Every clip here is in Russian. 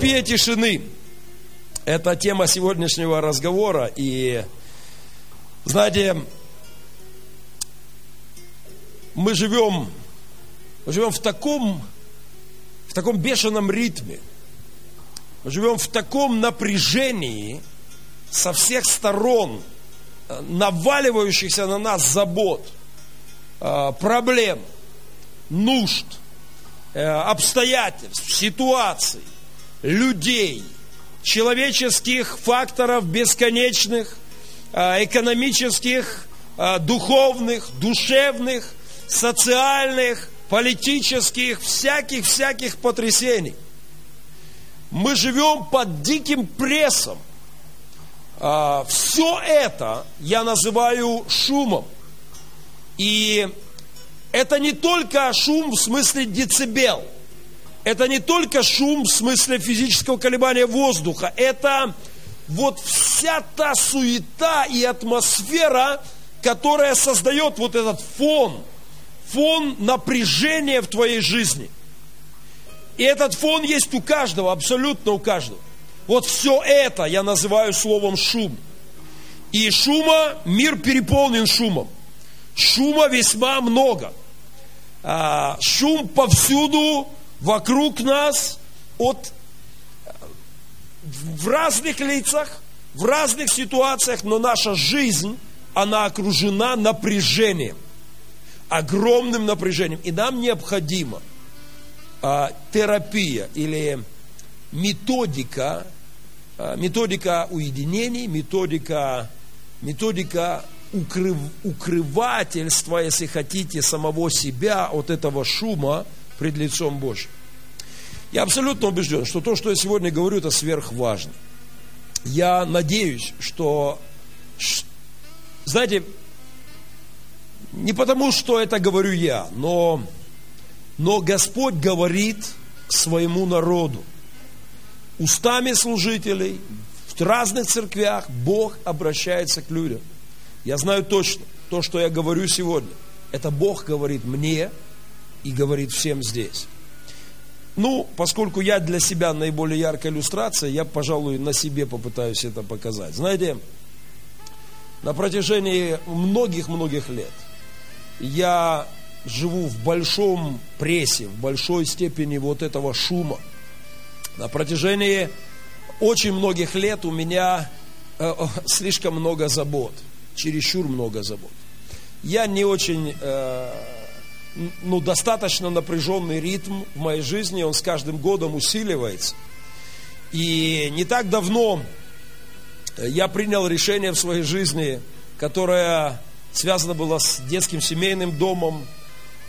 Терапия тишины – это тема сегодняшнего разговора. И, знаете, мы живем, мы живем в таком, в таком бешеном ритме. Мы живем в таком напряжении со всех сторон, э, наваливающихся на нас забот, э, проблем, нужд, э, обстоятельств, ситуаций, людей, человеческих факторов бесконечных, э, экономических, э, духовных, душевных, социальных, политических, всяких-всяких потрясений. Мы живем под диким прессом. Все это я называю шумом. И это не только шум в смысле децибел. Это не только шум в смысле физического колебания воздуха. Это вот вся та суета и атмосфера, которая создает вот этот фон, фон напряжения в твоей жизни. И этот фон есть у каждого, абсолютно у каждого. Вот все это я называю словом шум. И шума, мир переполнен шумом. Шума весьма много. А, шум повсюду, вокруг нас, от, в разных лицах, в разных ситуациях, но наша жизнь, она окружена напряжением, огромным напряжением. И нам необходимо а, терапия или методика, а, методика уединений, методика, методика укрыв, укрывательства, если хотите, самого себя от этого шума пред лицом Божьим. Я абсолютно убежден, что то, что я сегодня говорю, это сверхважно. Я надеюсь, что, знаете, не потому, что это говорю я, но, но Господь говорит своему народу. Устами служителей, в разных церквях Бог обращается к людям. Я знаю точно, то, что я говорю сегодня, это Бог говорит мне и говорит всем здесь. Ну, поскольку я для себя наиболее яркая иллюстрация, я, пожалуй, на себе попытаюсь это показать. Знаете, на протяжении многих-многих лет я живу в большом прессе, в большой степени вот этого шума. На протяжении очень многих лет у меня э, слишком много забот, чересчур много забот. Я не очень э, ну, достаточно напряженный ритм в моей жизни, он с каждым годом усиливается. И не так давно я принял решение в своей жизни, которое связано было с детским семейным домом,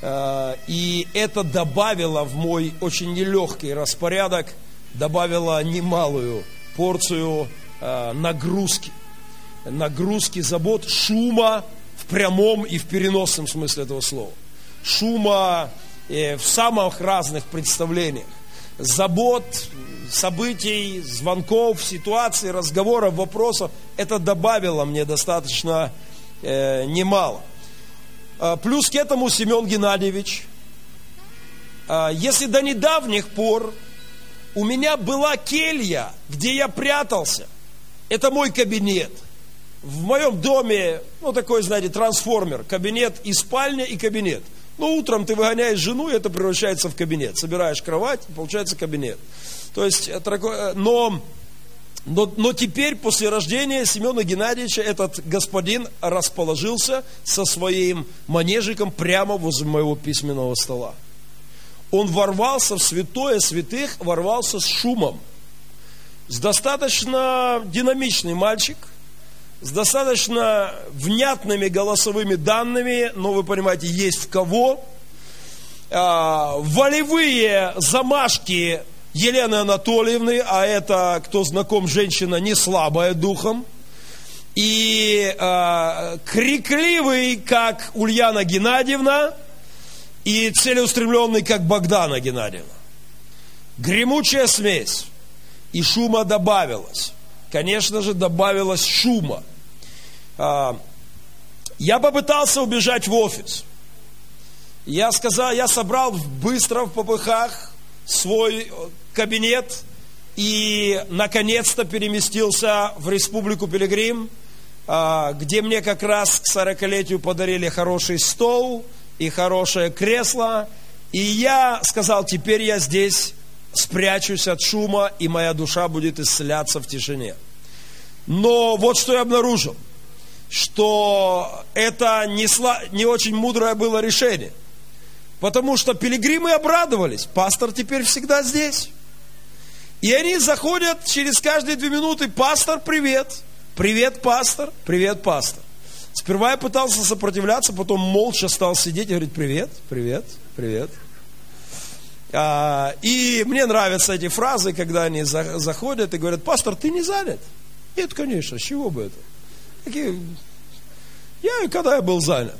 э, и это добавило в мой очень нелегкий распорядок, добавило немалую порцию э, нагрузки, нагрузки, забот, шума в прямом и в переносном смысле этого слова шума э, в самых разных представлениях. Забот, событий, звонков, ситуаций, разговоров, вопросов. Это добавило мне достаточно э, немало. А, плюс к этому Семен Геннадьевич. Если до недавних пор у меня была келья, где я прятался, это мой кабинет. В моем доме, ну такой, знаете, трансформер, кабинет и спальня, и кабинет – ну, утром ты выгоняешь жену, и это превращается в кабинет. Собираешь кровать, получается кабинет. То есть, э, но Но, но теперь, после рождения Семена Геннадьевича, этот господин расположился со своим манежиком прямо возле моего письменного стола. Он ворвался в святое святых, ворвался с шумом. С достаточно динамичный мальчик, с достаточно внятными голосовыми данными, но вы понимаете, есть в кого. А, волевые замашки Елены Анатольевны, а это, кто знаком, женщина не слабая духом, и э, крикливый, как Ульяна Геннадьевна, и целеустремленный, как Богдана Геннадьевна. Гремучая смесь. И шума добавилось. Конечно же, добавилось шума. А, я попытался убежать в офис. Я сказал, я собрал быстро в попыхах свой кабинет и наконец-то переместился в Республику Пилигрим, а, где мне как раз к 40-летию подарили хороший стол и хорошее кресло. И я сказал, теперь я здесь спрячусь от шума, и моя душа будет исцеляться в тишине. Но вот что я обнаружил, что это не, сла... не очень мудрое было решение. Потому что пилигримы обрадовались, пастор теперь всегда здесь. И они заходят через каждые две минуты, пастор, привет, привет, пастор, привет, пастор. Сперва я пытался сопротивляться, потом молча стал сидеть и говорить, привет, привет, привет. А, и мне нравятся эти фразы, когда они за, заходят и говорят, пастор, ты не занят? Нет, конечно, с чего бы это? Такие, я, когда я был занят.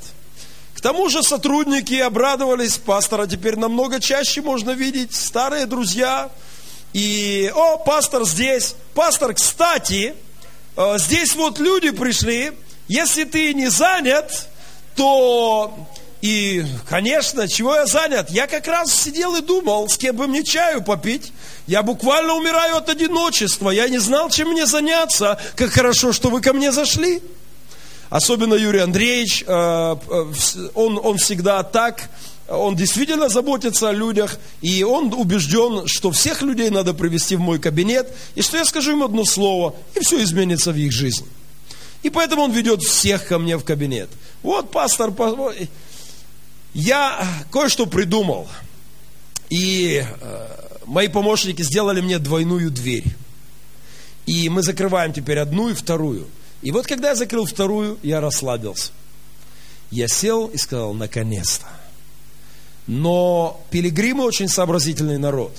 К тому же сотрудники обрадовались, пастора теперь намного чаще можно видеть, старые друзья, и, о, пастор здесь. Пастор, кстати, э, здесь вот люди пришли. Если ты не занят, то и, конечно, чего я занят? Я как раз сидел и думал, с кем бы мне чаю попить. Я буквально умираю от одиночества. Я не знал, чем мне заняться. Как хорошо, что вы ко мне зашли. Особенно Юрий Андреевич, э, э, он, он всегда так он действительно заботится о людях, и он убежден, что всех людей надо привести в мой кабинет, и что я скажу им одно слово, и все изменится в их жизни. И поэтому он ведет всех ко мне в кабинет. Вот пастор, я кое-что придумал. И э, мои помощники сделали мне двойную дверь. И мы закрываем теперь одну и вторую. И вот когда я закрыл вторую, я расслабился. Я сел и сказал, наконец-то. Но пилигримы очень сообразительный народ.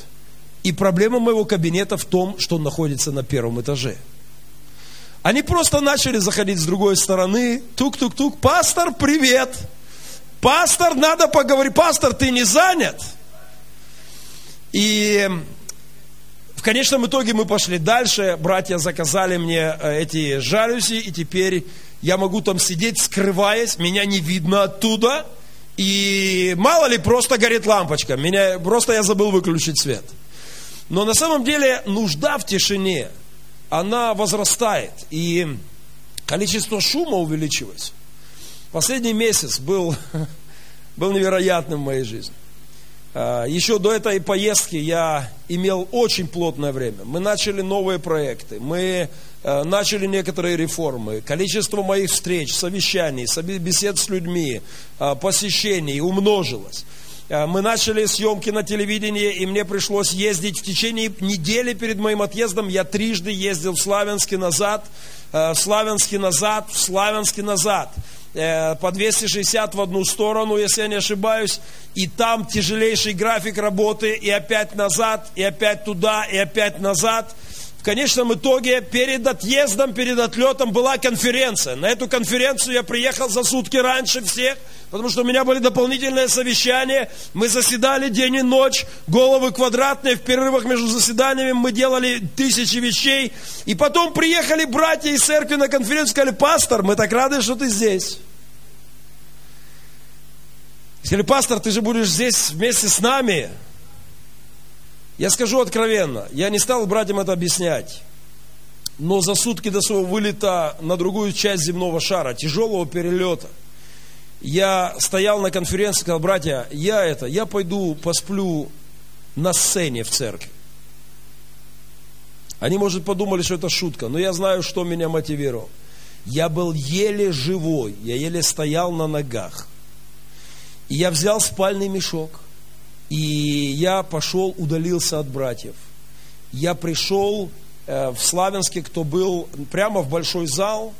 И проблема моего кабинета в том, что он находится на первом этаже. Они просто начали заходить с другой стороны. Тук-тук-тук. Пастор, привет. Пастор, надо поговорить. Пастор, ты не занят? И в конечном итоге мы пошли дальше. Братья заказали мне э, эти жалюзи. И теперь я могу там сидеть, скрываясь. Меня не видно оттуда. И мало ли, просто горит лампочка. Меня, просто я забыл выключить свет. Но на самом деле нужда в тишине, она возрастает. И количество шума увеличивается. Последний месяц был, был невероятным в моей жизни. А, Еще до этой поездки я имел очень плотное время. Мы начали новые проекты, мы э, начали некоторые реформы. Количество моих встреч, совещаний, бесед с людьми, а, посещений умножилось. А, мы начали съемки на телевидении, и мне пришлось ездить в течение недели перед моим отъездом. Я трижды ездил в Славянске назад, э, в Славянске назад, в Славянске назад. Э, по 260 в одну сторону, если я не ошибаюсь, и там тяжелейший график работы, и опять назад, и опять туда, и опять назад. В конечном итоге перед отъездом, перед отлетом была конференция. На эту конференцию я приехал за сутки раньше всех, потому что у меня были дополнительные совещания. Мы заседали день и ночь, головы квадратные, в перерывах между заседаниями мы делали тысячи вещей. И потом приехали братья из церкви на конференцию, сказали, пастор, мы так рады, что ты здесь. Сказали, пастор, ты же будешь здесь вместе с нами. Я скажу откровенно, я не стал братьям это объяснять. Но за сутки до своего вылета на другую часть земного шара, тяжелого перелета, я стоял на конференции, сказал, братья, я это, я пойду посплю на сцене в церкви. Они, может, подумали, что это шутка, но я знаю, что меня мотивировало. Я был еле живой, я еле стоял на ногах. И я взял спальный мешок, и я пошел, удалился от братьев. Я пришел э, в Славянске, кто был прямо в большой зал,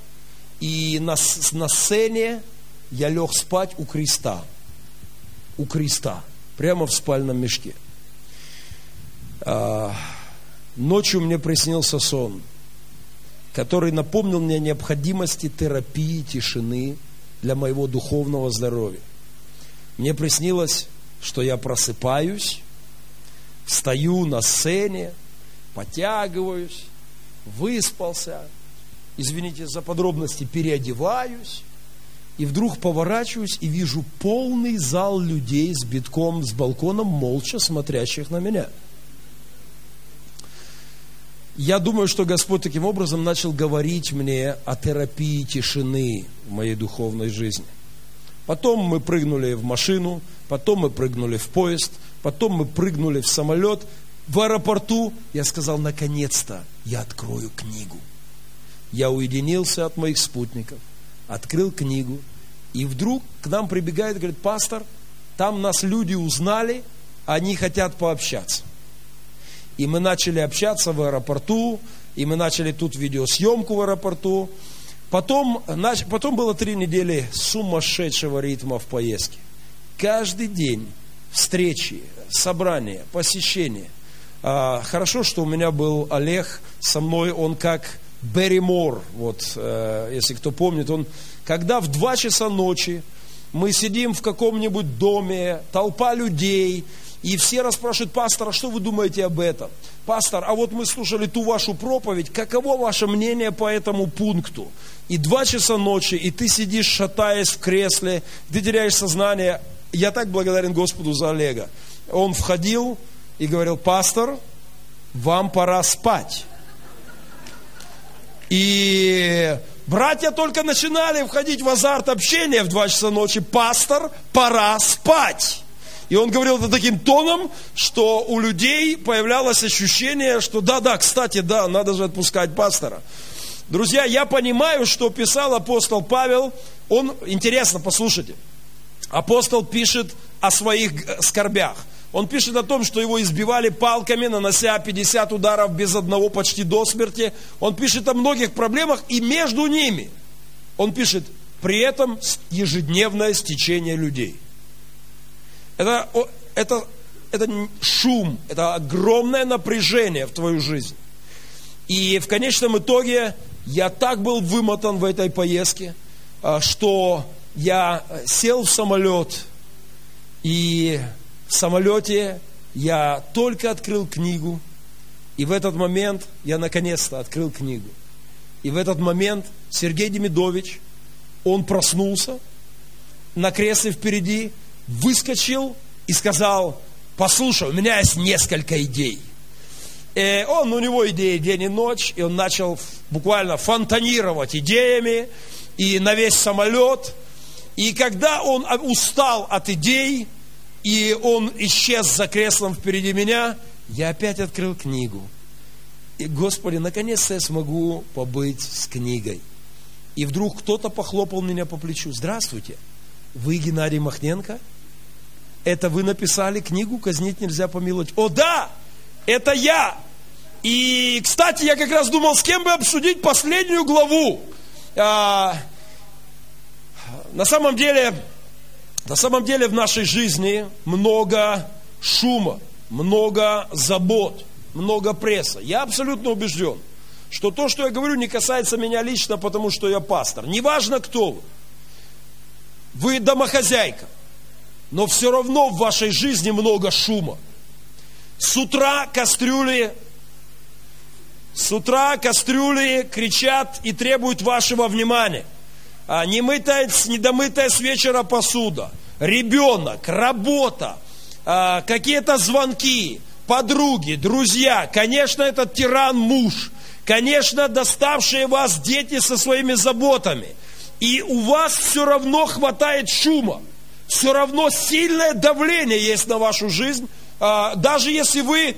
и на, на сцене я лег спать у креста. У креста, прямо в спальном мешке. А, Ночью мне приснился сон, который напомнил мне о необходимости терапии, тишины для моего духовного здоровья. Мне приснилось, что я просыпаюсь, встаю на сцене, потягиваюсь, выспался, извините за подробности, переодеваюсь, и вдруг поворачиваюсь и вижу полный зал людей с битком, с балконом, молча смотрящих на меня – я думаю, что Господь таким образом начал говорить мне о терапии тишины в моей духовной жизни. Потом мы прыгнули в машину, потом мы прыгнули в поезд, потом мы прыгнули в самолет. В аэропорту я сказал, наконец-то я открою книгу. Я уединился от моих спутников, открыл книгу, и вдруг к нам прибегает говорит, пастор, там нас люди узнали, они хотят пообщаться. И мы начали общаться в аэропорту, и мы начали тут видеосъемку в аэропорту. Потом, потом было три недели сумасшедшего ритма в поездке. Каждый день встречи, собрания, посещения. А, хорошо, что у меня был Олег со мной, он как Берри Мор, вот, э, если кто помнит, он, когда в два часа ночи мы сидим в каком-нибудь доме, толпа людей, и все расспрашивают пастора, что вы думаете об этом? Пастор, а вот мы слушали ту вашу проповедь, каково ваше мнение по этому пункту? И два часа ночи, и ты сидишь, шатаясь в кресле, ты теряешь сознание. Я так благодарен Господу за Олега. Он входил и говорил, пастор, вам пора спать. И братья только начинали входить в азарт общения в два часа ночи. Пастор, пора спать. И он говорил это таким тоном, что у людей появлялось ощущение, что да-да, кстати, да, надо же отпускать пастора. Друзья, я понимаю, что писал апостол Павел, он, интересно, послушайте, апостол пишет о своих скорбях. Он пишет о том, что его избивали палками, нанося 50 ударов без одного почти до смерти. Он пишет о многих проблемах, и между ними он пишет, при этом ежедневное стечение людей. Это, это, это шум, это огромное напряжение в твою жизнь. И в конечном итоге я так был вымотан в этой поездке, а, что я сел в самолет, и в самолете я только открыл книгу, и в этот момент я наконец-то открыл книгу. И в этот момент Сергей Демидович, он проснулся на кресле впереди, выскочил и сказал, послушай, у меня есть несколько идей. И он, у него идеи день и ночь, и он начал буквально фонтанировать идеями и на весь самолет. И когда он устал от идей, и он исчез за креслом впереди меня, я опять открыл книгу. И, Господи, наконец-то я смогу побыть с книгой. И вдруг кто-то похлопал меня по плечу. Здравствуйте, вы Геннадий Махненко? Это вы написали книгу «Казнить нельзя помиловать». О, да! Это я! И, кстати, я как раз думал, с кем бы обсудить последнюю главу. А, на самом деле, на самом деле в нашей жизни много шума, много забот, много пресса. Я абсолютно убежден, что то, что я говорю, не касается меня лично, потому что я пастор. Неважно, кто вы. Вы домохозяйка но все равно в вашей жизни много шума. С утра кастрюли, с утра кастрюли кричат и требуют вашего внимания. А немытая, недомытая с вечера посуда, ребенок, работа, а, какие-то звонки, подруги, друзья, конечно, этот тиран муж, конечно, доставшие вас дети со своими заботами. И у вас все равно хватает шума. Все равно сильное давление есть на вашу жизнь, а, даже если вы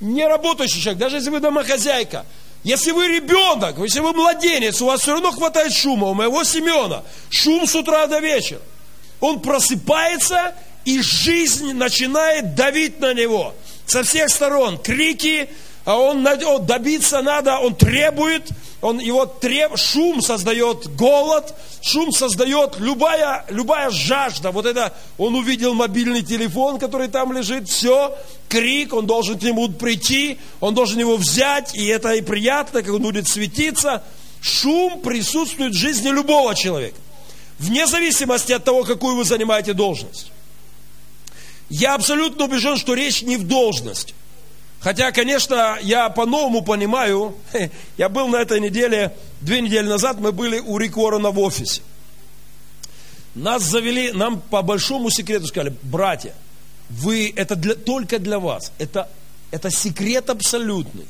не работающий человек, даже если вы домохозяйка, если вы ребенок, если вы младенец, у вас все равно хватает шума. У моего Семена шум с утра до вечера. Он просыпается, и жизнь начинает давить на него. Со всех сторон крики, а он, он добиться надо, он требует, он его треб, шум создает голод, шум создает любая, любая жажда. Вот это, он увидел мобильный телефон, который там лежит, все, крик, он должен к нему прийти, он должен его взять, и это и приятно, как он будет светиться. Шум присутствует в жизни любого человека, вне зависимости от того, какую вы занимаете должность. Я абсолютно убежден, что речь не в должности. Хотя, конечно, я по-новому понимаю, я был на этой неделе, две недели назад мы были у Рик Уоррена в офисе. Нас завели, нам по большому секрету сказали, братья, вы, это для, только для вас, это, это секрет абсолютный,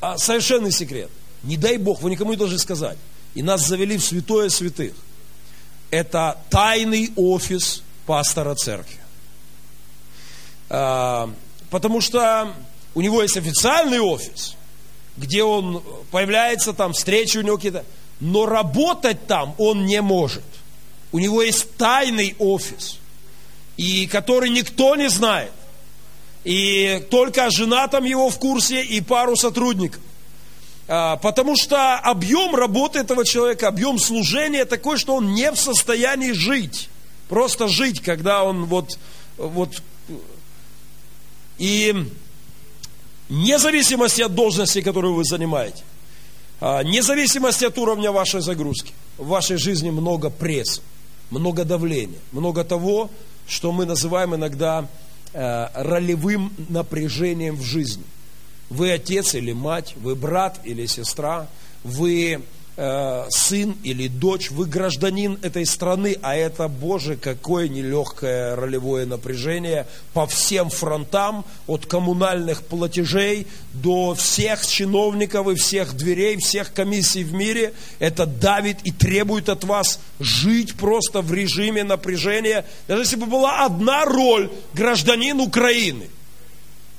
а, совершенный секрет. Не дай Бог, вы никому не должны сказать. И нас завели в святое святых. Это тайный офис пастора церкви. А, потому что у него есть официальный офис, где он появляется, там встречи у него какие-то, но работать там он не может. У него есть тайный офис, и который никто не знает. И только жена там его в курсе и пару сотрудников. А, потому что объем работы этого человека, объем служения такой, что он не в состоянии жить. Просто жить, когда он вот, вот и вне зависимости от должности, которую вы занимаете, а, вне зависимости от уровня вашей загрузки, в вашей жизни много пресса, много давления, много того, что мы называем иногда э, ролевым напряжением в жизни. Вы отец или мать, вы брат или сестра, вы Э, сын или дочь, вы гражданин этой страны, а это, Боже, какое нелегкое ролевое напряжение по всем фронтам, от коммунальных платежей до всех чиновников и всех дверей, всех комиссий в мире. Это давит и требует от вас жить просто в режиме напряжения. Даже если бы была одна роль гражданин Украины,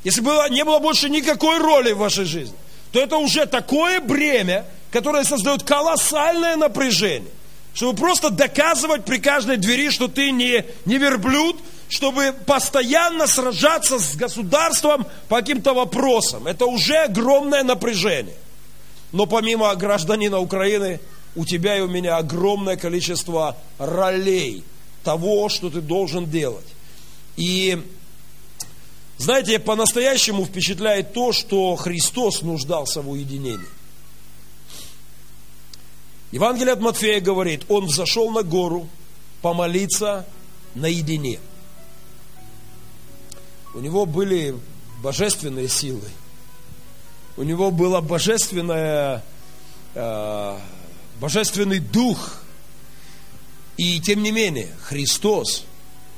если бы не было больше никакой роли в вашей жизни, то это уже такое бремя, которое создает колоссальное напряжение. Чтобы просто доказывать при каждой двери, что ты не, не верблюд, чтобы постоянно сражаться с государством по каким-то вопросам. Это уже огромное напряжение. Но помимо гражданина Украины, у тебя и у меня огромное количество ролей того, что ты должен делать. И знаете, по-настоящему впечатляет то, что Христос нуждался в уединении. Евангелие от Матфея говорит, он взошел на гору помолиться наедине. У него были божественные силы. У него божественное, э, божественный дух. И тем не менее, Христос,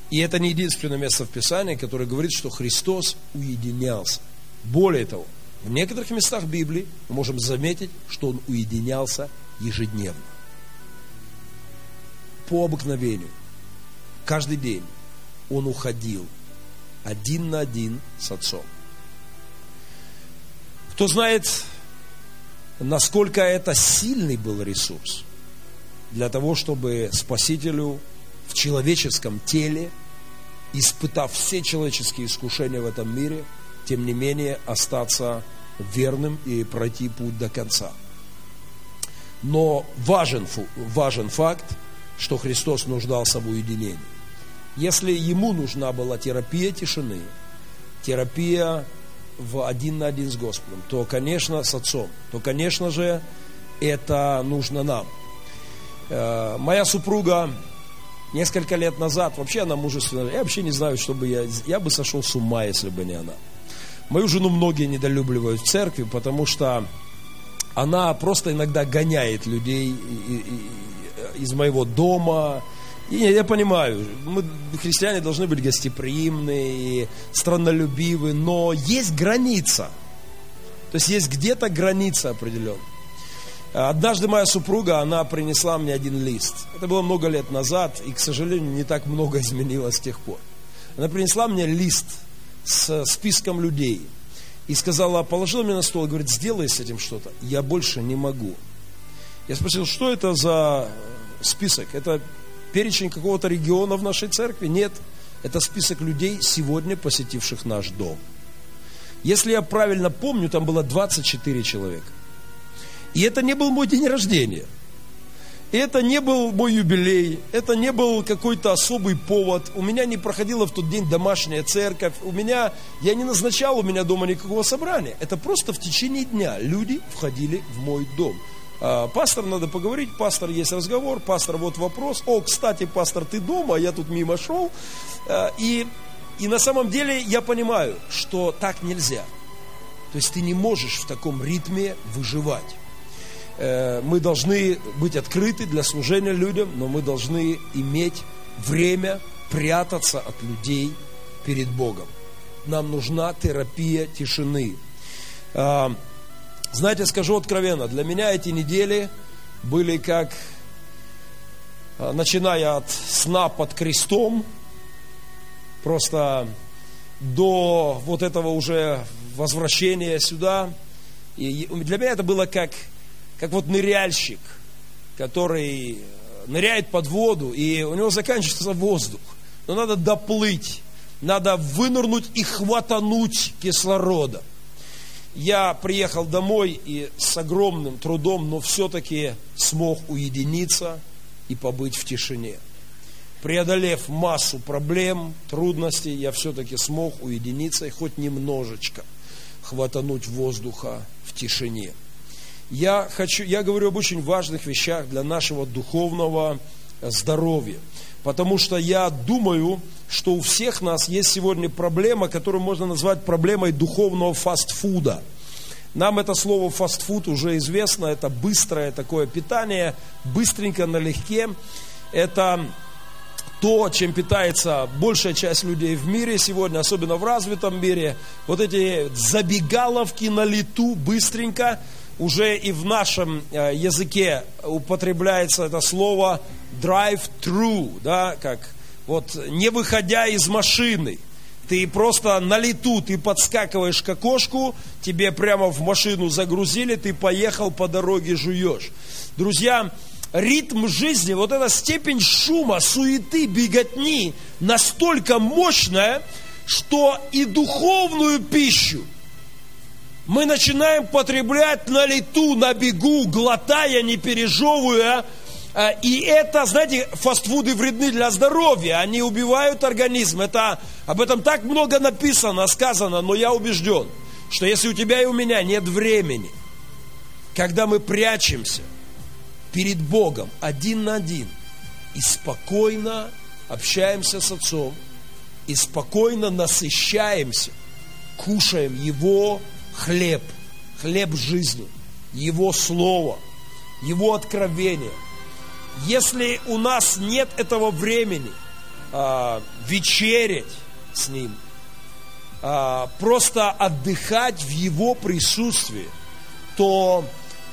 и это не единственное место в Писании, которое говорит, что Христос уединялся. Более того, в некоторых местах Библии мы можем заметить, что Он уединялся ежедневно. По обыкновению. Каждый день он уходил один на один с отцом. Кто знает, насколько это сильный был ресурс для того, чтобы Спасителю в человеческом теле, испытав все человеческие искушения в этом мире, тем не менее остаться верным и пройти путь до конца. Но важен, важен факт, что Христос нуждался в уединении. Если ему нужна была терапия тишины, терапия в один на один с Господом, то, конечно, с Отцом, то, конечно же, это нужно нам. Э, моя супруга несколько лет назад, вообще она мужественная, я вообще не знаю, чтобы я, я бы сошел с ума, если бы не она. Мою жену многие недолюбливают в церкви, потому что она просто иногда гоняет людей из моего дома. И я понимаю, мы, христиане, должны быть гостеприимны и страннолюбивы, но есть граница. То есть есть где-то граница определенная. Однажды моя супруга, она принесла мне один лист. Это было много лет назад, и, к сожалению, не так много изменилось с тех пор. Она принесла мне лист с списком людей – и сказала, положила мне на стол говорит, сделай с этим что-то. Я больше не могу. Я спросил, что это за список? Это перечень какого-то региона в нашей церкви? Нет, это список людей, сегодня посетивших наш дом. Если я правильно помню, там было 24 человека. И это не был мой день рождения. И это не был мой юбилей, это не был какой-то особый повод. У меня не проходила в тот день домашняя церковь. У меня, я не назначал у меня дома никакого собрания. Это просто в течение дня люди входили в мой дом. А, пастор, надо поговорить, пастор, есть разговор, пастор, вот вопрос. О, кстати, пастор, ты дома, я тут мимо шел. А, и, и на самом деле я понимаю, что так нельзя. То есть ты не можешь в таком ритме выживать. Э, мы должны быть открыты для служения людям, но мы должны иметь время прятаться от людей перед Богом. Нам нужна терапия тишины. А, знаете, скажу откровенно, для меня эти недели были как, а, начиная от сна под крестом, просто до вот этого уже возвращения сюда. И для меня это было как, как вот ныряльщик, который ныряет под воду, и у него заканчивается воздух. Но надо доплыть, надо вынырнуть и хватануть кислорода я приехал домой и с огромным трудом, но все-таки смог уединиться и побыть в тишине. Преодолев массу проблем, трудностей, я все-таки смог уединиться и хоть немножечко хватануть воздуха в тишине. Я, хочу, я говорю об очень важных вещах для нашего духовного здоровья. Потому что я думаю, что у всех нас есть сегодня проблема, которую можно назвать проблемой духовного фастфуда. Нам это слово фастфуд уже известно, это быстрое такое питание, быстренько, налегке. Это то, чем питается большая часть людей в мире сегодня, особенно в развитом мире. Вот эти забегаловки на лету быстренько, уже и в нашем э, языке употребляется это слово drive-through, да, как вот не выходя из машины, ты просто на лету, ты подскакиваешь к окошку, тебе прямо в машину загрузили, ты поехал по дороге, жуешь. Друзья, ритм жизни, вот эта степень шума, суеты, беготни настолько мощная, что и духовную пищу мы начинаем потреблять на лету, на бегу, глотая, не пережевывая, Э, и это, знаете, фастфуды вредны для здоровья, они убивают организм. Это, об этом так много написано, сказано, но я убежден, что если у тебя и у меня нет времени, когда мы прячемся перед Богом один на один и спокойно общаемся с Отцом, и спокойно насыщаемся, кушаем Его хлеб, хлеб жизни, Его Слово, Его откровение – если у нас нет этого времени а, вечерять с Ним, а, просто отдыхать в Его присутствии, то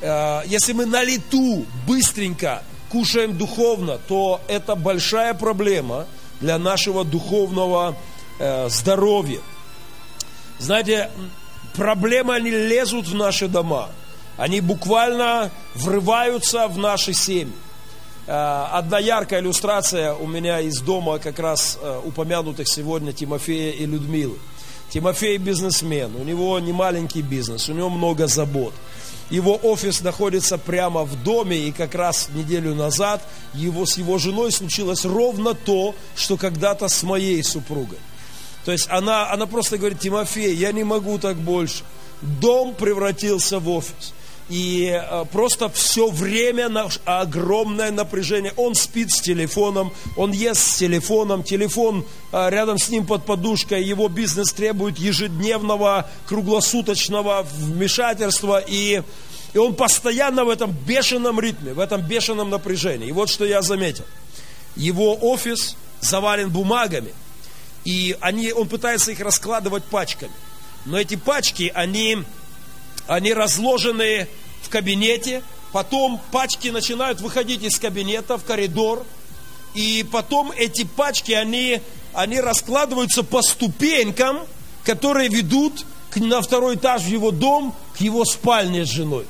а, если мы на лету быстренько кушаем духовно, то это большая проблема для нашего духовного э, здоровья. Знаете, проблемы, они лезут в наши дома. Они буквально врываются в наши семьи. Э, одна яркая иллюстрация у меня из дома как раз э, упомянутых сегодня Тимофея и Людмилы. Тимофей бизнесмен, у него не маленький бизнес, у него много забот. Его офис находится прямо в доме, и как раз неделю назад его, с его женой случилось ровно то, что когда-то с моей супругой. То есть она, она просто говорит, Тимофей, я не могу так больше. Дом превратился в офис и э, просто все время огромное напряжение. Он спит с телефоном, он ест с телефоном, телефон э, рядом с ним под подушкой, его бизнес требует ежедневного, круглосуточного вмешательства, и, и он постоянно в этом бешеном ритме, в этом бешеном напряжении. И вот что я заметил. Его офис завален бумагами, и они, он пытается их раскладывать пачками. Но эти пачки, они они разложены в кабинете, потом пачки начинают выходить из кабинета в коридор, и потом эти пачки, они, они раскладываются по ступенькам, которые ведут к- на второй этаж в его дом, к его спальне с женой.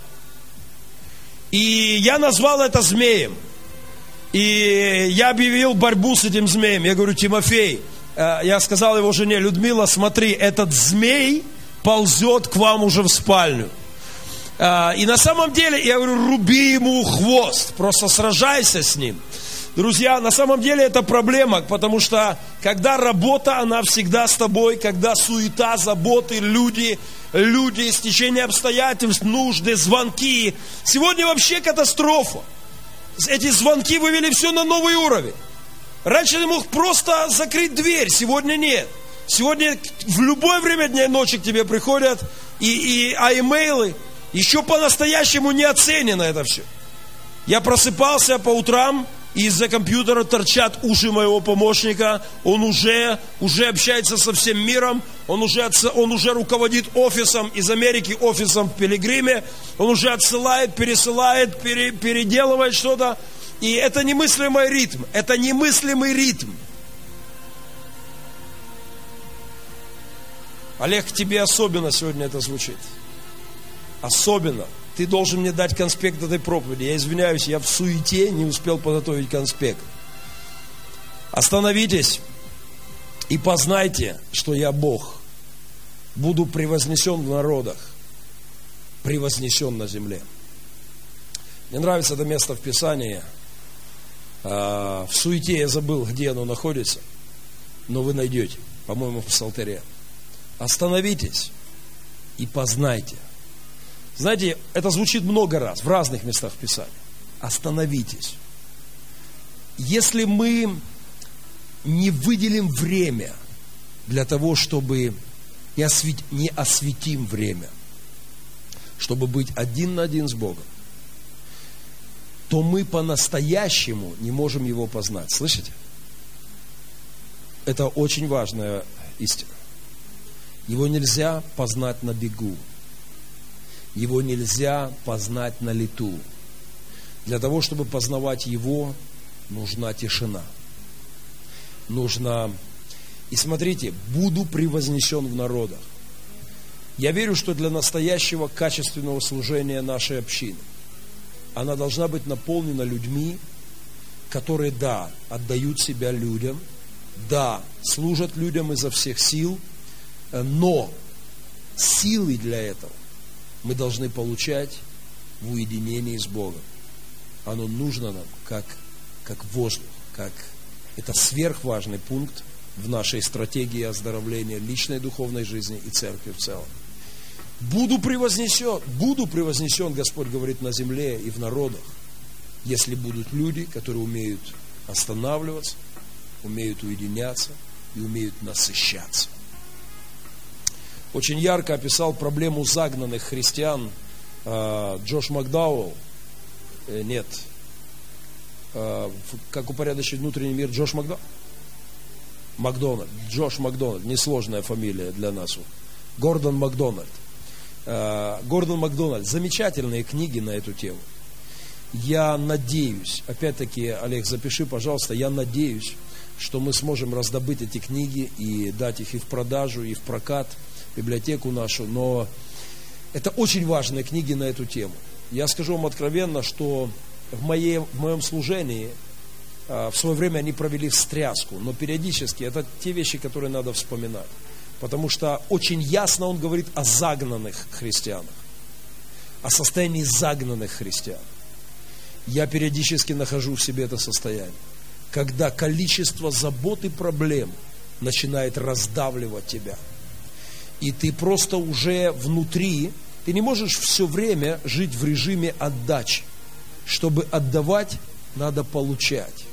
И я назвал это змеем. И я объявил борьбу с этим змеем. Я говорю, Тимофей, я сказал его жене, Людмила, смотри, этот змей ползет к вам уже в спальню. А, И на самом деле, я говорю, руби ему хвост, просто сражайся с ним. Друзья, на самом деле это проблема, потому что когда работа, она всегда с тобой, когда суета, заботы, люди, люди, стечение обстоятельств, нужды, звонки. Сегодня вообще катастрофа. Эти звонки вывели все на новый уровень. Раньше ты мог просто закрыть дверь, сегодня нет. Сегодня в любое время дня и ночи к тебе приходят и, и аймейлы. Еще по-настоящему не оценено это все. Я просыпался по утрам, и из-за компьютера торчат уши моего помощника. Он уже, уже общается со всем миром. Он уже, он уже руководит офисом из Америки, офисом в Пилигриме. Он уже отсылает, пересылает, пере- переделывает что-то. И это немыслимый ритм. Это немыслимый ритм. Олег, тебе особенно сегодня это звучит. Особенно. Ты должен мне дать конспект этой проповеди. Я извиняюсь, я в суете не успел подготовить конспект. Остановитесь и познайте, что я Бог. Буду превознесен в народах, превознесен на земле. Мне нравится это место в Писании. А, В суете я забыл, где оно находится, но вы найдете, по-моему, в Псалтере. Остановитесь и познайте. Знаете, это звучит много раз в разных местах Писания. Остановитесь. Если мы не выделим время для того, чтобы не осветим время, чтобы быть один на один с Богом, то мы по-настоящему не можем Его познать. Слышите? Это очень важная истина. Его нельзя познать на бегу. Его нельзя познать на лету. Для того, чтобы познавать Его, нужна тишина. Нужно... И смотрите, буду превознесен в народах. Я верю, что для настоящего качественного служения нашей общины она должна быть наполнена людьми, которые, да, отдают себя людям, да, служат людям изо всех сил, э, но силы для этого мы должны получать в уединении с Богом. Оно нужно нам как, как воздух, как это сверхважный пункт в нашей стратегии оздоровления личной духовной жизни и церкви в целом. Буду превознесен, буду превознесен, Господь говорит, на земле и в народах, если будут люди, которые умеют останавливаться, умеют уединяться и умеют насыщаться. Очень ярко описал проблему загнанных христиан э, Джош Макдауэлл. Э, нет. Э, как упорядочить внутренний мир Джош Макдауэлл? Макдональд. Джош Макдональд. Несложная фамилия для нас. Гордон Макдональд. Э, Гордон Макдональд. Замечательные книги на эту тему. Я надеюсь, опять-таки, Олег, запиши, пожалуйста, я надеюсь, что мы сможем раздобыть эти книги и дать их и в продажу, и в прокат, библиотеку нашу, но это очень важные книги на эту тему. Я скажу вам откровенно, что в, моей, в моем служении а, в свое время они провели встряску, но периодически это те вещи, которые надо вспоминать. Потому что очень ясно он говорит о загнанных христианах, о состоянии загнанных христиан. Я периодически нахожу в себе это состояние, когда количество забот и проблем начинает раздавливать тебя. И ты просто уже внутри, ты не можешь все время жить в режиме отдачи. Чтобы отдавать, надо получать.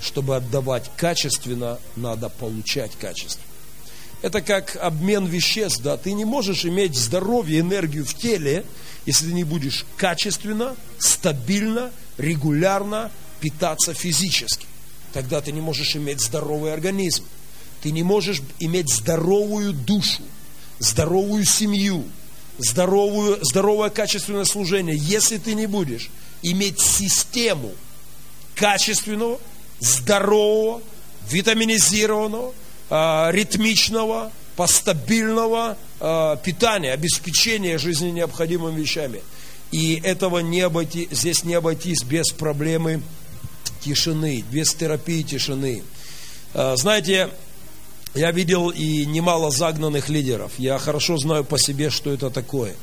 Чтобы отдавать качественно, надо получать качественно. Это как обмен веществ, да, ты не можешь иметь здоровье, энергию в теле, если ты не будешь качественно, стабильно, регулярно питаться физически. Тогда ты не можешь иметь здоровый организм. Ты не можешь иметь здоровую душу, здоровую семью, здоровую, здоровое качественное служение, если ты не будешь иметь систему качественного, здорового, витаминизированного, ритмичного, постабильного, э, питание, обеспечение жизненно необходимыми вещами. И этого не обойти, здесь не обойтись без проблемы тишины, без терапии тишины. Э, знаете, я видел и немало загнанных лидеров. Я хорошо знаю по себе, что это такое.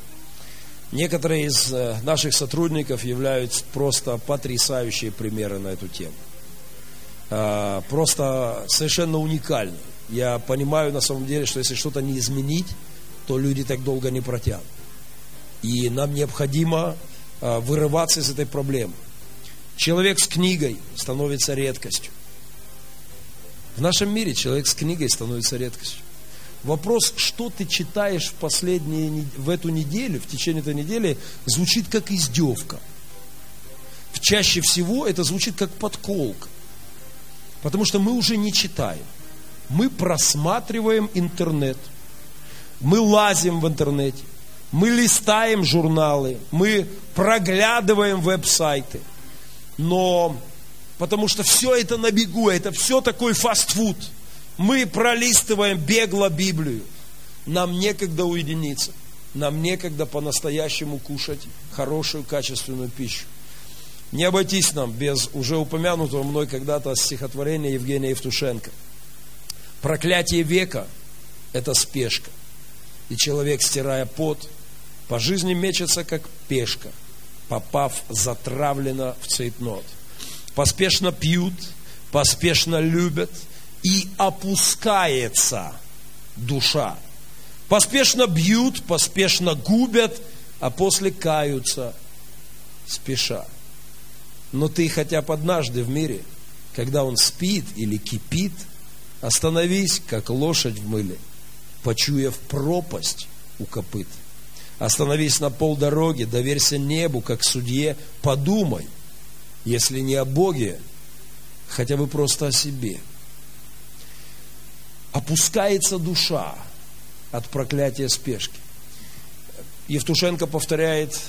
Некоторые из э, наших сотрудников являются просто потрясающие примеры на эту тему. Э, просто совершенно уникальны. Я понимаю на самом деле, что если что-то не изменить, то люди так долго не протянут. И нам необходимо э, вырываться из этой проблемы. Человек с книгой становится редкостью. В нашем мире человек с книгой становится редкостью. Вопрос, что ты читаешь в последние, в эту неделю, в течение этой недели, звучит как издевка. Чаще всего это звучит как подколка. Потому что мы уже не читаем. Мы просматриваем интернет. Мы лазим в интернете. Мы листаем журналы. Мы проглядываем веб-сайты. Но потому что все это на бегу, это все такой фастфуд. Мы пролистываем бегло Библию. Нам некогда уединиться. Нам некогда по-настоящему кушать хорошую, качественную пищу. Не обойтись нам без уже упомянутого мной когда-то стихотворения Евгения Евтушенко. Проклятие века – это спешка. И человек, стирая пот, по жизни мечется, как пешка, попав затравленно в цейтнот поспешно пьют, поспешно любят, и опускается душа. Поспешно бьют, поспешно губят, а после каются спеша. Но ты хотя бы однажды в мире, когда он спит или кипит, остановись, как лошадь в мыле, почуяв пропасть у копыт. Остановись на полдороги, доверься небу, как судье, подумай, если не о Боге, хотя бы просто о себе. Опускается душа от проклятия спешки. Евтушенко повторяет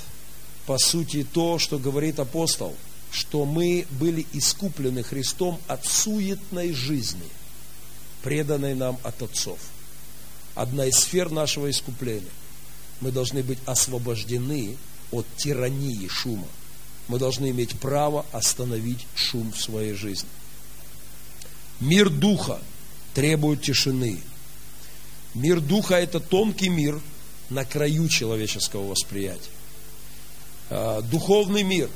по сути то, что говорит апостол, что мы были искуплены Христом от суетной жизни, преданной нам от отцов. Одна из сфер нашего искупления. Мы должны быть освобождены от тирании шума мы должны иметь право остановить шум в своей жизни. Мир духа требует тишины. Мир духа – это тонкий мир на краю человеческого восприятия. А, духовный мир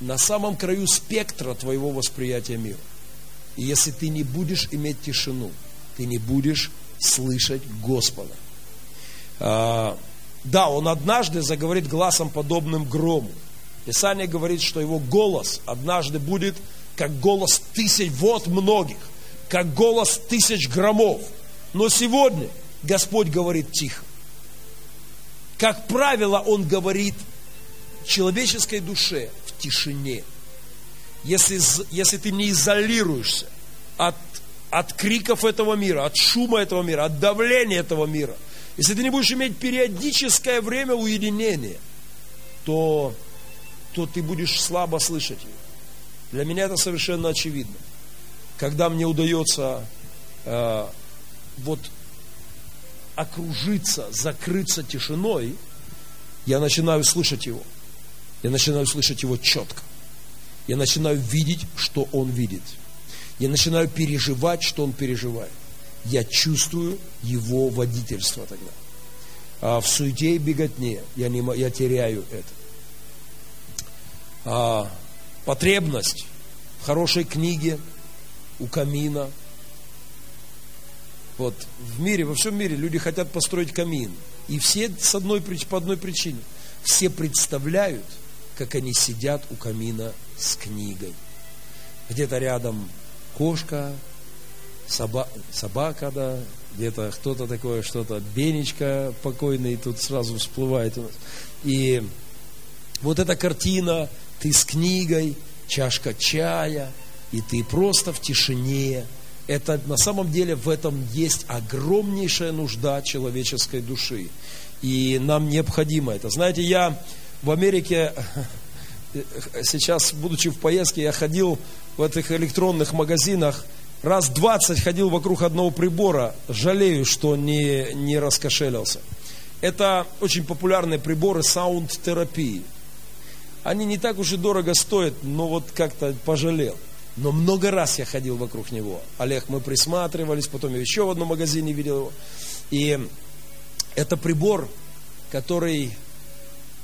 на самом краю спектра твоего восприятия мира. И если ты не будешь иметь тишину, ты не будешь слышать Господа. А, да, он однажды заговорит глазом подобным грому. Писание говорит, что его голос однажды будет как голос тысяч, вот многих, как голос тысяч громов. Но сегодня Господь говорит тихо. Как правило, Он говорит человеческой душе в тишине. Если, если ты не изолируешься от, от криков этого мира, от шума этого мира, от давления этого мира, если ты не будешь иметь периодическое время уединения, то то ты будешь слабо слышать ее. Для меня это совершенно очевидно. Когда мне удается э, вот окружиться, закрыться тишиной, я начинаю слышать его. Я начинаю слышать его четко. Я начинаю видеть, что он видит. Я начинаю переживать, что он переживает. Я чувствую его водительство тогда. А в суете и беготне я, не, я теряю это а, потребность в хорошей книге у камина. Вот в мире, во всем мире люди хотят построить камин. И все с одной, по одной причине. Все представляют, как они сидят у камина с книгой. Где-то рядом кошка, соба, собака, да, где-то кто-то такое, что-то, Бенечка покойный тут сразу всплывает у нас. И вот эта картина, ты с книгой, чашка чая, и ты просто в тишине. Это на самом деле в этом есть огромнейшая нужда человеческой души. И нам необходимо это. Знаете, я в Америке сейчас, будучи в поездке, я ходил в этих электронных магазинах, раз 20 ходил вокруг одного прибора, жалею, что не, не раскошелился. Это очень популярные приборы саунд-терапии. Они не так уж и дорого стоят, но вот как-то пожалел. Но много раз я ходил вокруг него. Олег, мы присматривались, потом я еще в одном магазине видел его. И это прибор, который,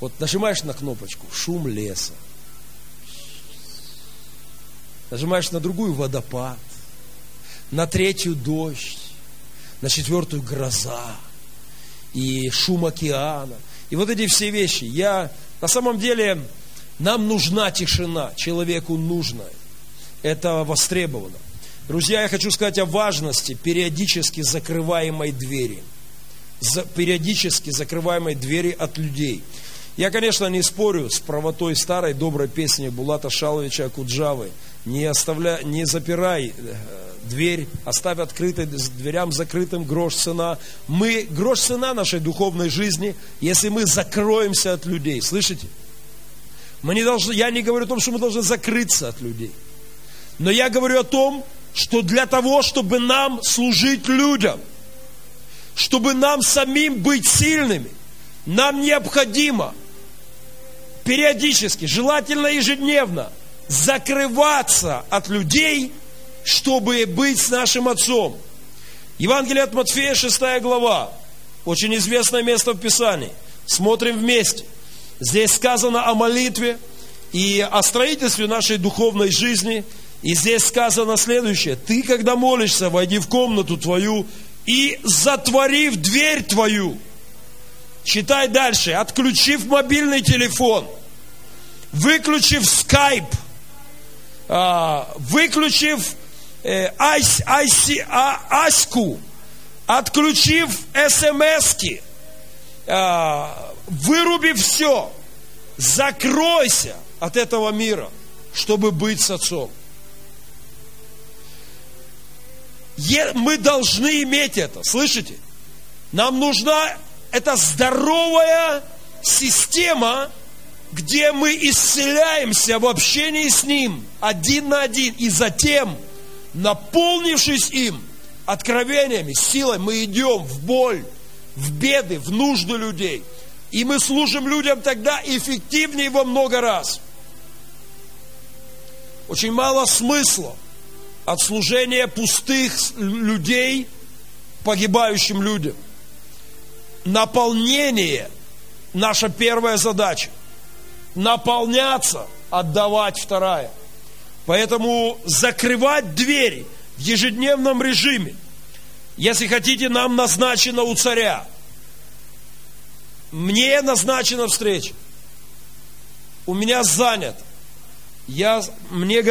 вот нажимаешь на кнопочку, шум леса. Нажимаешь на другую водопад, на третью дождь, на четвертую гроза и шум океана. И вот эти все вещи. Я, на самом деле, нам нужна тишина, человеку нужна. Это востребовано. Друзья, я хочу сказать о важности периодически закрываемой двери. За, периодически закрываемой двери от людей. Я, конечно, не спорю с правотой старой доброй песни Булата Шаловича Куджавы. Не, оставляй, не запирай э, дверь, оставь открытой, дверям закрытым грош цена. Мы, грош цена нашей духовной жизни, если мы закроемся от людей. Слышите? Мы не должны, я не говорю о том, что мы должны закрыться от людей. Но я говорю о том, что для того, чтобы нам служить людям, чтобы нам самим быть сильными, нам необходимо периодически, желательно ежедневно, закрываться от людей, чтобы быть с нашим Отцом. Евангелие от Матфея, 6 глава, очень известное место в Писании. Смотрим вместе – Здесь сказано о молитве и о строительстве нашей духовной жизни. И здесь сказано следующее. Ты, когда молишься, войди в комнату твою и затворив дверь твою. Читай дальше. Отключив мобильный телефон, выключив скайп, выключив э, а, аську, отключив смски, а, выруби все, закройся от этого мира, чтобы быть с Отцом. Мы должны иметь это, слышите? Нам нужна эта здоровая система, где мы исцеляемся в общении с Ним один на один, и затем, наполнившись им откровениями, силой, мы идем в боль, в беды, в нужды людей – и мы служим людям тогда эффективнее во много раз. Очень мало смысла от служения пустых людей погибающим людям. Наполнение – наша первая задача. Наполняться, отдавать вторая. Поэтому закрывать двери в ежедневном режиме, если хотите, нам назначено у царя – мне назначена встреча. У меня занят. Я, мне,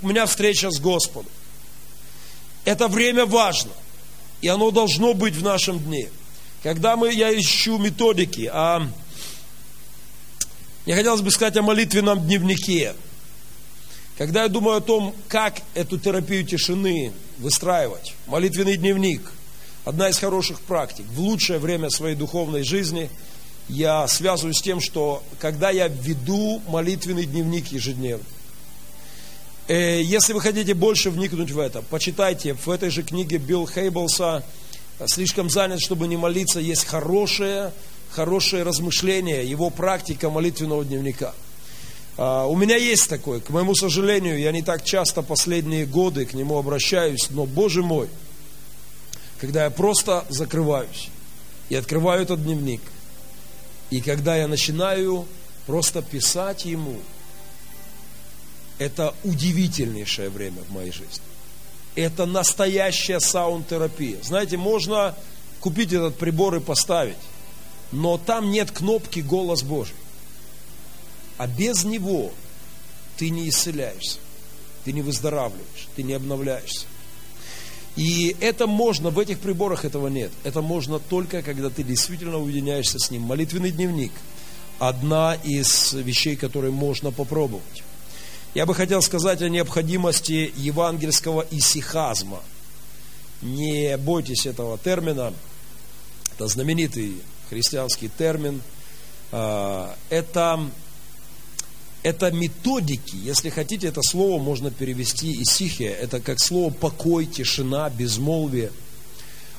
у меня встреча с Господом. Это время важно. И оно должно быть в нашем дне. Когда мы, я ищу методики, а мне хотелось бы сказать о молитвенном дневнике. Когда я думаю о том, как эту терапию тишины выстраивать, молитвенный дневник – одна из хороших практик. В лучшее время своей духовной жизни – я связываю с тем, что когда я веду молитвенный дневник ежедневно, э, если вы хотите больше вникнуть в это, почитайте в этой же книге Билл Хейблса «Слишком занят, чтобы не молиться» есть хорошее, хорошее размышление, его практика молитвенного дневника. А, у меня есть такое, к моему сожалению, я не так часто последние годы к нему обращаюсь, но, Боже мой, когда я просто закрываюсь и открываю этот дневник – и когда я начинаю просто писать ему, это удивительнейшее время в моей жизни. Это настоящая саунд-терапия. Знаете, можно купить этот прибор и поставить, но там нет кнопки «Голос Божий». А без него ты не исцеляешься, ты не выздоравливаешь, ты не обновляешься. И это можно, в этих приборах этого нет. Это можно только, когда ты действительно уединяешься с ним. Молитвенный дневник – одна из вещей, которые можно попробовать. Я бы хотел сказать о необходимости евангельского исихазма. Не бойтесь этого термина. Это знаменитый христианский термин. А, это это методики, если хотите, это слово можно перевести исихия, это как слово покой, тишина, безмолвие.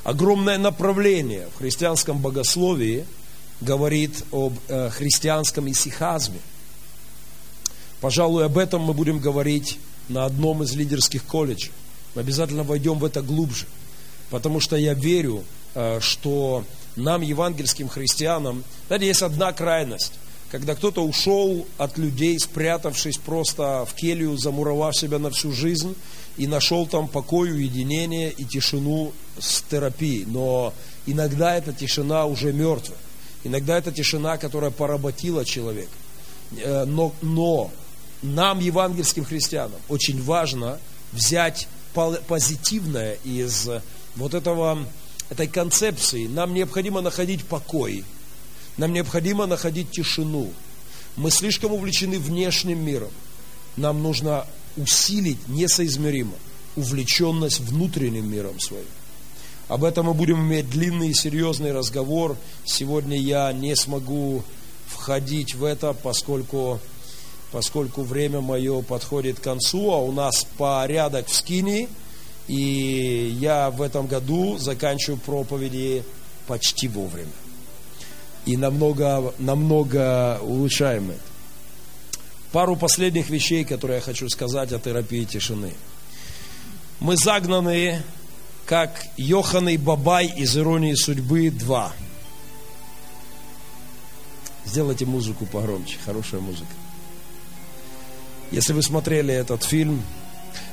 Огромное направление в христианском богословии говорит об э, христианском исихазме. Пожалуй, об этом мы будем говорить на одном из лидерских колледжей. Мы обязательно войдем в это глубже, потому что я верю, э, что нам, евангельским христианам, знаете, есть одна крайность – когда кто-то ушел от людей, спрятавшись просто в келью, замуровав себя на всю жизнь, и нашел там покой, уединение и тишину с терапией. Но иногда эта тишина уже мертвая. Иногда это тишина, которая поработила человека. Э, но, но нам, евангельским христианам, очень важно взять позитивное из вот этого, этой концепции. Нам необходимо находить покой – нам необходимо находить тишину. Мы слишком увлечены внешним миром. Нам нужно усилить несоизмеримо увлеченность внутренним миром своим. Об этом мы будем иметь длинный и серьезный разговор. Сегодня я не смогу входить в это, поскольку, поскольку время мое подходит к концу, а у нас порядок в скинии, и я в этом году заканчиваю проповеди почти вовремя и намного, намного улучшаем это. Пару последних вещей, которые я хочу сказать о терапии тишины. Мы загнаны, как Йохан Бабай из «Иронии судьбы 2». Сделайте музыку погромче, хорошая музыка. Если вы смотрели этот фильм,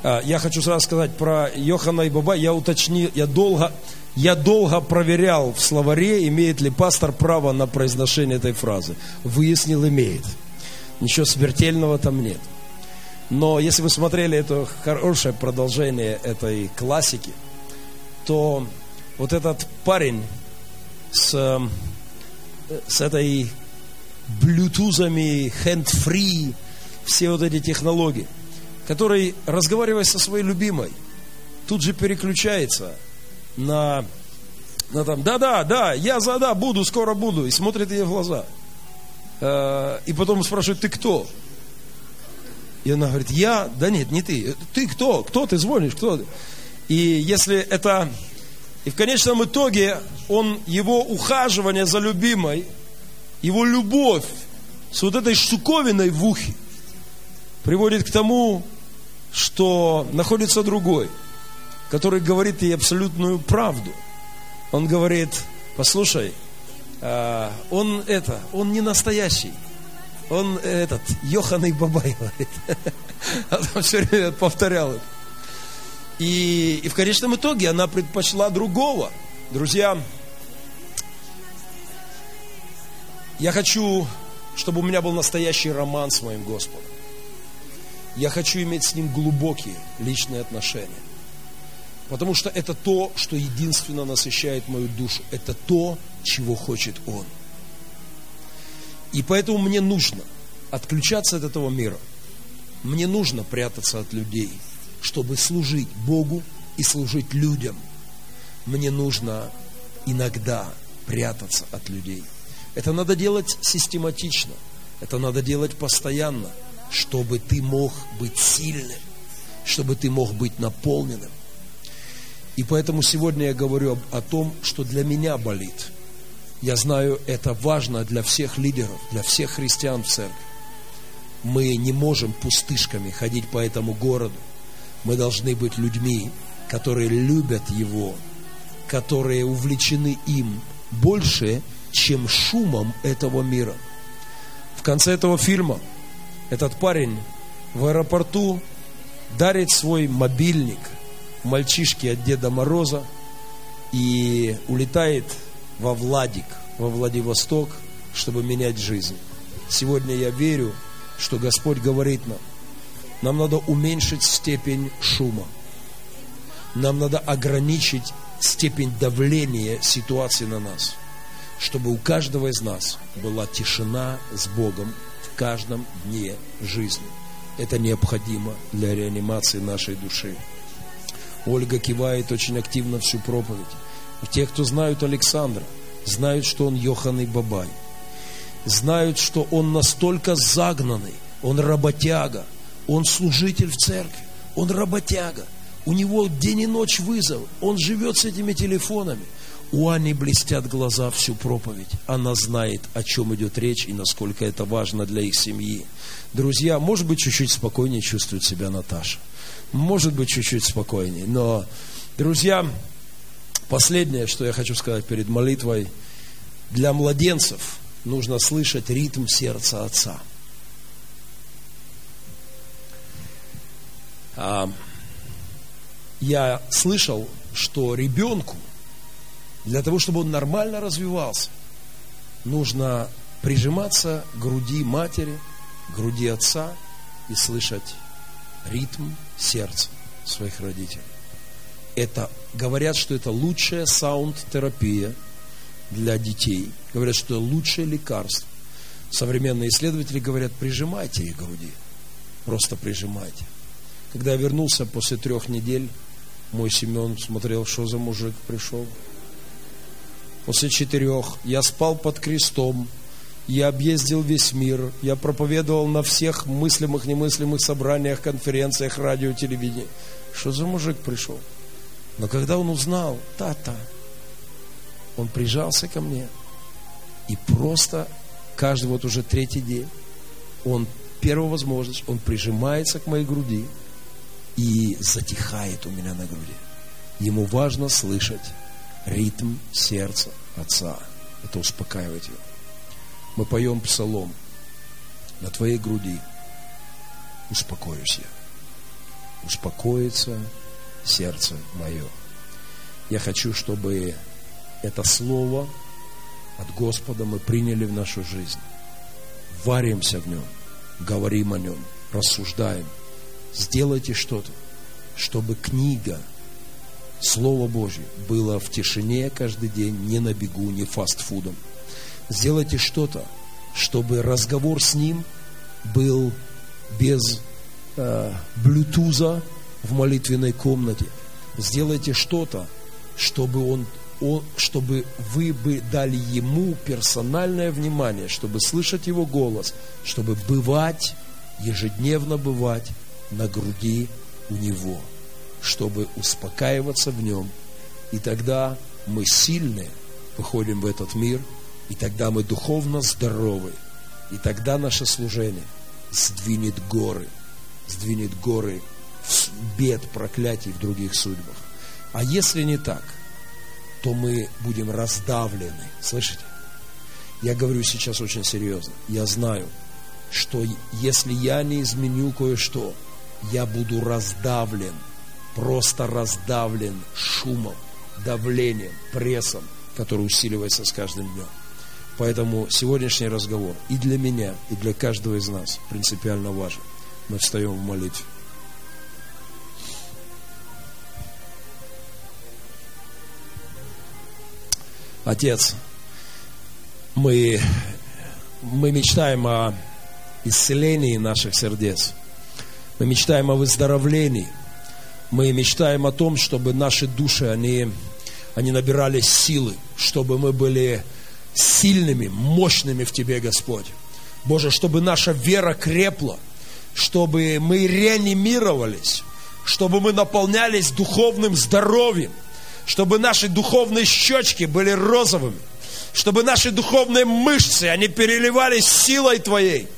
а, я хочу сразу сказать про Йохана и Бабай. Я уточнил, я долго, я долго проверял в словаре, имеет ли пастор право на произношение этой фразы. Выяснил, имеет. Ничего смертельного там нет. Но если вы смотрели это хорошее продолжение этой классики, то вот этот парень с, с этой блютузами, hand-free, все вот эти технологии, который, разговаривая со своей любимой, тут же переключается – на, на там, да-да, да, я за, да, буду, скоро буду, и смотрит ей в глаза. Э, и потом спрашивает, ты кто? И она говорит, я, да нет, не ты. Ты кто? Кто ты звонишь? Кто ты? И если это... И в конечном итоге он, его ухаживание за любимой, его любовь с вот этой штуковиной в ухе приводит к тому, что находится другой – который говорит ей абсолютную правду. Он говорит, послушай, а, он это, он не настоящий. Он этот, Йохан Бабай говорит. Она все время повторял это. И, и в конечном итоге она предпочла другого. Друзья, я хочу, чтобы у меня был настоящий роман с моим Господом. Я хочу иметь с Ним глубокие личные отношения. Потому что это то, что единственно насыщает мою душу. Это то, чего хочет Он. И поэтому мне нужно отключаться от этого мира. Мне нужно прятаться от людей, чтобы служить Богу и служить людям. Мне нужно иногда прятаться от людей. Это надо делать систематично. Это надо делать постоянно, чтобы ты мог быть сильным, чтобы ты мог быть наполненным. И поэтому сегодня я говорю о том, что для меня болит. Я знаю, это важно для всех лидеров, для всех христиан в церкви. Мы не можем пустышками ходить по этому городу. Мы должны быть людьми, которые любят его, которые увлечены им больше, чем шумом этого мира. В конце этого фильма этот парень в аэропорту дарит свой мобильник – мальчишки от Деда Мороза и улетает во Владик, во Владивосток, чтобы менять жизнь. Сегодня я верю, что Господь говорит нам, нам надо уменьшить степень шума. Нам надо ограничить степень давления ситуации на нас, чтобы у каждого из нас была тишина с Богом каждом дне жизни. Это необходимо для реанимации нашей души. Ольга кивает очень активно всю проповедь. Те, кто знают Александра, знают, что он Йохан и Бабай. Знают, что он настолько загнанный, он работяга, он служитель в церкви, он работяга. У него день и ночь вызов, он живет с этими телефонами. У Ани блестят глаза всю проповедь. Она знает, о чем идет речь и насколько это важно для их семьи. Друзья, может быть, чуть-чуть спокойнее чувствует себя Наташа. Может быть, чуть-чуть спокойнее. Но, друзья, последнее, что я хочу сказать перед молитвой. Для младенцев нужно слышать ритм сердца Отца. А, я слышал, что ребенку для того, чтобы он нормально развивался, нужно прижиматься к груди матери, к груди отца и слышать ритм сердца своих родителей. Это говорят, что это лучшая саунд-терапия для детей. Говорят, что это лучшее лекарство. Современные исследователи говорят, прижимайте их груди. Просто прижимайте. Когда я вернулся после трех недель, мой Семен смотрел, что за мужик пришел. После четырех я спал под крестом, я объездил весь мир, я проповедовал на всех мыслимых, немыслимых собраниях, конференциях, радио, телевидении. Что за мужик пришел? Но когда он узнал, тата, он прижался ко мне. И просто каждый вот уже третий день, он, первая возможность, он прижимается к моей груди и затихает у меня на груди. Ему важно слышать ритм сердца Отца. Это успокаивает его. Мы поем псалом на твоей груди. Успокоюсь я. Успокоится сердце мое. Я хочу, чтобы это слово от Господа мы приняли в нашу жизнь. Варимся в нем, говорим о нем, рассуждаем. Сделайте что-то, чтобы книга – Слово Божье было в тишине каждый день, не на бегу, не фастфудом. Сделайте что-то, чтобы разговор с Ним был без э, блютуза в молитвенной комнате. Сделайте что-то, чтобы он, он, чтобы вы бы дали ему персональное внимание, чтобы слышать его голос, чтобы бывать, ежедневно бывать на груди у него чтобы успокаиваться в нем. И тогда мы сильные выходим в этот мир, и тогда мы духовно здоровы. И тогда наше служение сдвинет горы, сдвинет горы бед, проклятий в других судьбах. А если не так, то мы будем раздавлены. Слышите? Я говорю сейчас очень серьезно. Я знаю, что если я не изменю кое-что, я буду раздавлен просто раздавлен шумом, давлением, прессом, который усиливается с каждым днем. Поэтому сегодняшний разговор и для меня, и для каждого из нас принципиально важен. Мы встаем в молитве. Отец, мы, мы мечтаем о исцелении наших сердец. Мы мечтаем о выздоровлении – мы мечтаем о том, чтобы наши души, они, они набирали силы, чтобы мы были сильными, мощными в Тебе, Господь. Боже, чтобы наша вера крепла, чтобы мы реанимировались, чтобы мы наполнялись духовным здоровьем, чтобы наши духовные щечки были розовыми, чтобы наши духовные мышцы, они переливались силой Твоей.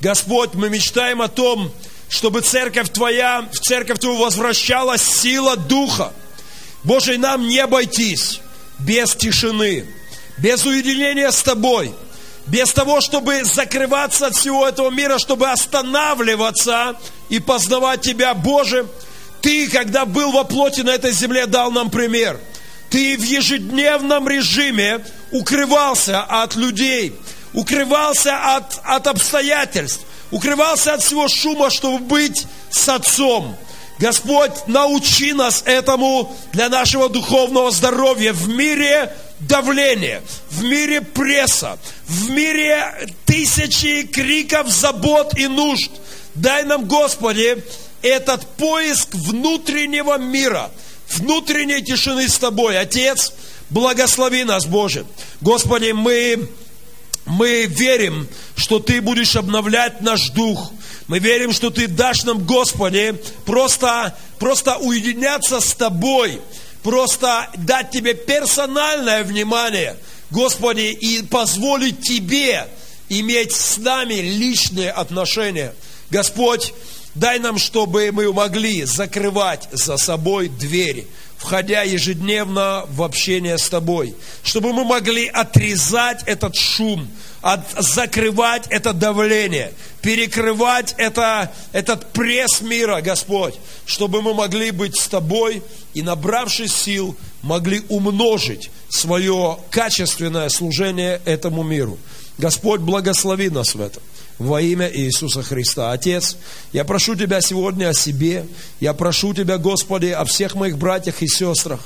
Господь, мы мечтаем о том, чтобы церковь Твоя, в церковь Твою возвращалась сила Духа. Боже, нам не обойтись без тишины, без уединения с Тобой, без того, чтобы закрываться от всего этого мира, чтобы останавливаться и познавать Тебя. Боже, Ты, когда был во плоти на этой земле, дал нам пример. Ты в ежедневном режиме укрывался от людей, укрывался от, от обстоятельств, укрывался от всего шума, чтобы быть с Отцом. Господь, научи нас этому для нашего духовного здоровья в мире давления, в мире пресса, в мире тысячи криков, забот и нужд. Дай нам, Господи, этот поиск внутреннего мира, внутренней тишины с Тобой. Отец, благослови нас, Боже. Господи, мы мы верим, что Ты будешь обновлять наш дух. Мы верим, что Ты дашь нам, Господи, просто, просто уединяться с Тобой, просто дать Тебе персональное внимание, Господи, и позволить Тебе иметь с нами личные отношения. Господь, дай нам, чтобы мы могли закрывать за собой двери – входя ежедневно в общение с Тобой, чтобы мы могли отрезать этот шум, от, закрывать это давление, перекрывать это, этот пресс мира, Господь, чтобы мы могли быть с Тобой и, набравшись сил, могли умножить свое качественное служение этому миру. Господь, благослови нас в этом во имя Иисуса Христа. Отец, я прошу Тебя сегодня о себе, я прошу Тебя, Господи, о всех моих братьях и сестрах.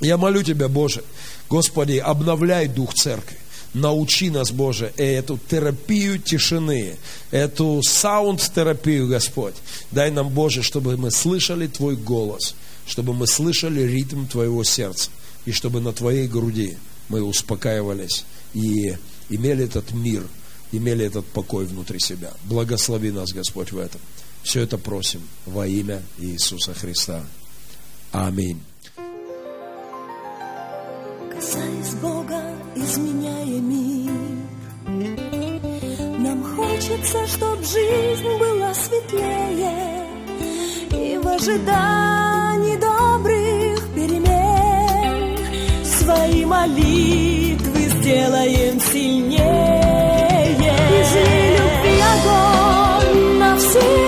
Я молю Тебя, Боже, Господи, обновляй дух церкви. Научи нас, Боже, эту терапию тишины, эту саунд-терапию, Господь. Дай нам, Боже, чтобы мы слышали Твой голос, чтобы мы слышали ритм Твоего сердца, и чтобы на Твоей груди мы успокаивались и имели этот мир – имели этот покой внутри себя. Благослови нас, Господь, в этом. Все это просим во имя Иисуса Христа. Аминь. Касаясь Бога, изменяя мир, Нам хочется, чтоб жизнь была светлее, И в ожидании добрых перемен Свои молитвы сделаем сильнее see